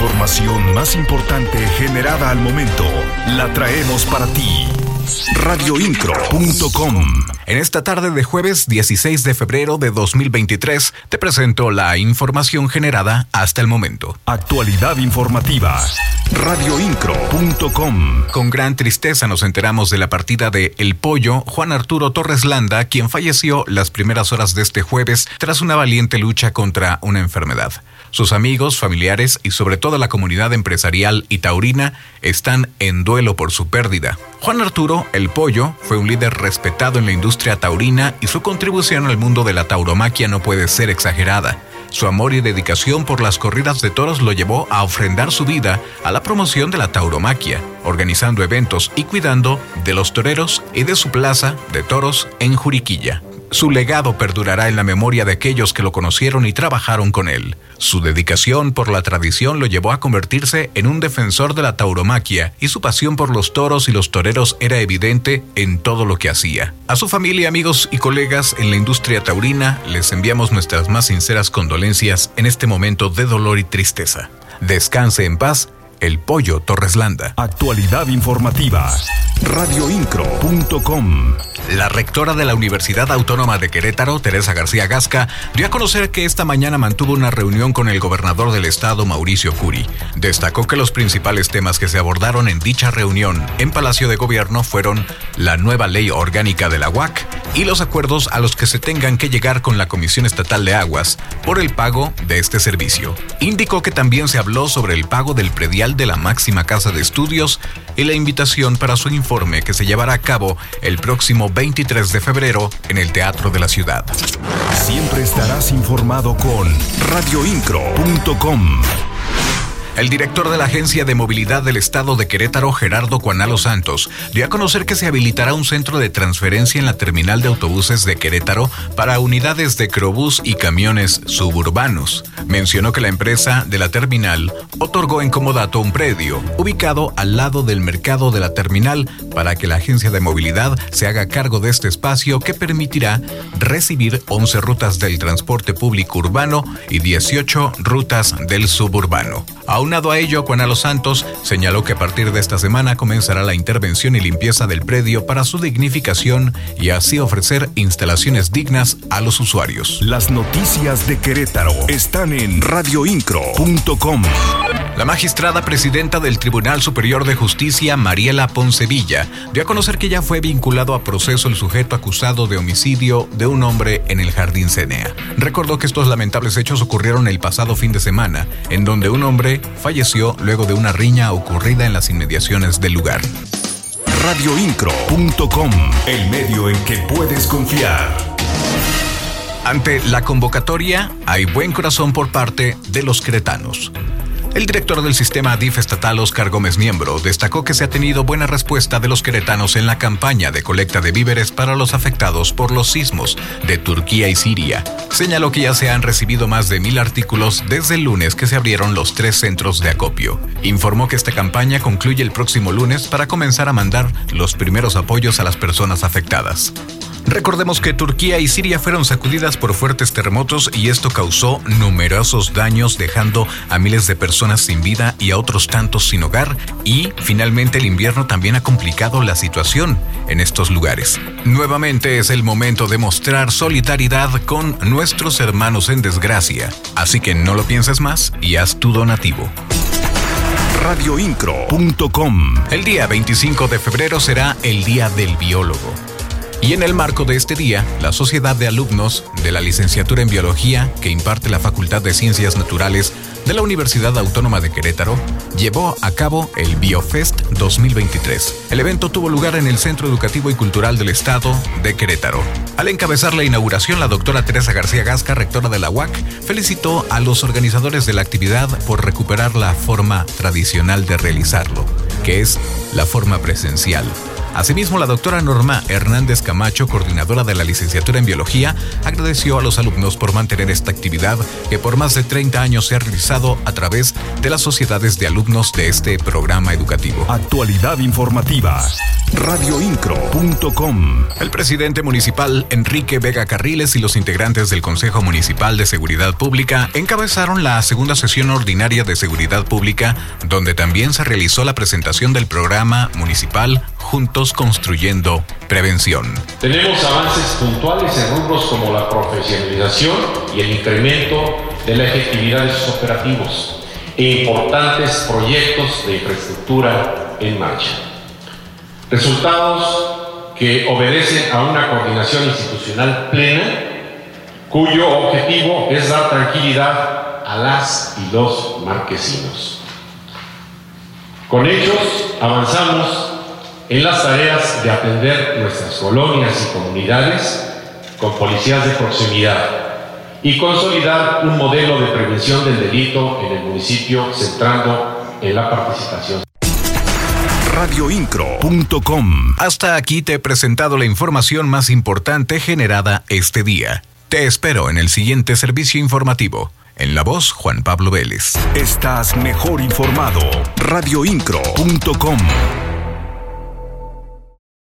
información más importante generada al momento la traemos para ti. Radioincro.com En esta tarde de jueves 16 de febrero de 2023 te presento la información generada hasta el momento. Actualidad informativa. Radioincro.com Con gran tristeza nos enteramos de la partida de El Pollo Juan Arturo Torres Landa, quien falleció las primeras horas de este jueves tras una valiente lucha contra una enfermedad. Sus amigos, familiares y sobre todo la comunidad empresarial y taurina están en duelo por su pérdida. Juan Arturo, el pollo, fue un líder respetado en la industria taurina y su contribución al mundo de la tauromaquia no puede ser exagerada. Su amor y dedicación por las corridas de toros lo llevó a ofrendar su vida a la promoción de la tauromaquia, organizando eventos y cuidando de los toreros y de su plaza de toros en Juriquilla. Su legado perdurará en la memoria de aquellos que lo conocieron y trabajaron con él. Su dedicación por la tradición lo llevó a convertirse en un defensor de la tauromaquia y su pasión por los toros y los toreros era evidente en todo lo que hacía. A su familia, amigos y colegas en la industria taurina les enviamos nuestras más sinceras condolencias en este momento de dolor y tristeza. Descanse en paz el Pollo Torreslanda. Actualidad informativa. Radioincro.com La rectora de la Universidad Autónoma de Querétaro, Teresa García Gasca, dio a conocer que esta mañana mantuvo una reunión con el gobernador del estado, Mauricio Curi. Destacó que los principales temas que se abordaron en dicha reunión en Palacio de Gobierno fueron la nueva ley orgánica de la UAC y los acuerdos a los que se tengan que llegar con la Comisión Estatal de Aguas por el pago de este servicio. Indicó que también se habló sobre el pago del predial de la máxima casa de estudios y la invitación para su informe que se llevará a cabo el próximo 23 de febrero en el Teatro de la Ciudad. Siempre estarás informado con radioincro.com. El director de la Agencia de Movilidad del Estado de Querétaro, Gerardo Cuanalo Santos, dio a conocer que se habilitará un centro de transferencia en la terminal de autobuses de Querétaro para unidades de Crobús y camiones suburbanos. Mencionó que la empresa de la terminal otorgó en comodato un predio ubicado al lado del mercado de la terminal para que la Agencia de Movilidad se haga cargo de este espacio que permitirá recibir 11 rutas del transporte público urbano y 18 rutas del suburbano. Aunado a ello, Juan Los Santos señaló que a partir de esta semana comenzará la intervención y limpieza del predio para su dignificación y así ofrecer instalaciones dignas a los usuarios. Las noticias de Querétaro están en radioincro.com. La magistrada presidenta del Tribunal Superior de Justicia, Mariela Poncevilla, dio a conocer que ya fue vinculado a proceso el sujeto acusado de homicidio de un hombre en el Jardín Cenea. Recordó que estos lamentables hechos ocurrieron el pasado fin de semana, en donde un hombre falleció luego de una riña ocurrida en las inmediaciones del lugar. Radioincro.com, el medio en que puedes confiar. Ante la convocatoria, hay buen corazón por parte de los cretanos. El director del sistema DIF estatal, Oscar Gómez Miembro, destacó que se ha tenido buena respuesta de los queretanos en la campaña de colecta de víveres para los afectados por los sismos de Turquía y Siria. Señaló que ya se han recibido más de mil artículos desde el lunes que se abrieron los tres centros de acopio. Informó que esta campaña concluye el próximo lunes para comenzar a mandar los primeros apoyos a las personas afectadas. Recordemos que Turquía y Siria fueron sacudidas por fuertes terremotos y esto causó numerosos daños dejando a miles de personas sin vida y a otros tantos sin hogar y finalmente el invierno también ha complicado la situación en estos lugares. Nuevamente es el momento de mostrar solidaridad con nuestros hermanos en desgracia, así que no lo pienses más y haz tu donativo radioincro.com. El día 25 de febrero será el Día del Biólogo. Y en el marco de este día, la Sociedad de Alumnos de la Licenciatura en Biología, que imparte la Facultad de Ciencias Naturales de la Universidad Autónoma de Querétaro, llevó a cabo el BioFest 2023. El evento tuvo lugar en el Centro Educativo y Cultural del Estado de Querétaro. Al encabezar la inauguración, la doctora Teresa García Gasca, rectora de la UAC, felicitó a los organizadores de la actividad por recuperar la forma tradicional de realizarlo, que es la forma presencial Asimismo, la doctora Norma Hernández Camacho, coordinadora de la licenciatura en biología, agradeció a los alumnos por mantener esta actividad que por más de 30 años se ha realizado a través de las sociedades de alumnos de este programa educativo. Actualidad informativa. Radioincro.com. El presidente municipal Enrique Vega Carriles y los integrantes del Consejo Municipal de Seguridad Pública encabezaron la segunda sesión ordinaria de Seguridad Pública, donde también se realizó la presentación del programa municipal Construyendo Prevención. Tenemos avances puntuales en rubros como la profesionalización y el incremento de la efectividad de sus operativos e importantes proyectos de infraestructura en marcha. Resultados que obedecen a una coordinación institucional plena cuyo objetivo es dar tranquilidad a las y los marquesinos. Con ellos avanzamos en las tareas de atender nuestras colonias y comunidades con policías de proximidad y consolidar un modelo de prevención del delito en el municipio centrando en la participación. Radioincro.com Hasta aquí te he presentado la información más importante generada este día. Te espero en el siguiente servicio informativo. En la voz, Juan Pablo Vélez. Estás mejor informado. Radioincro.com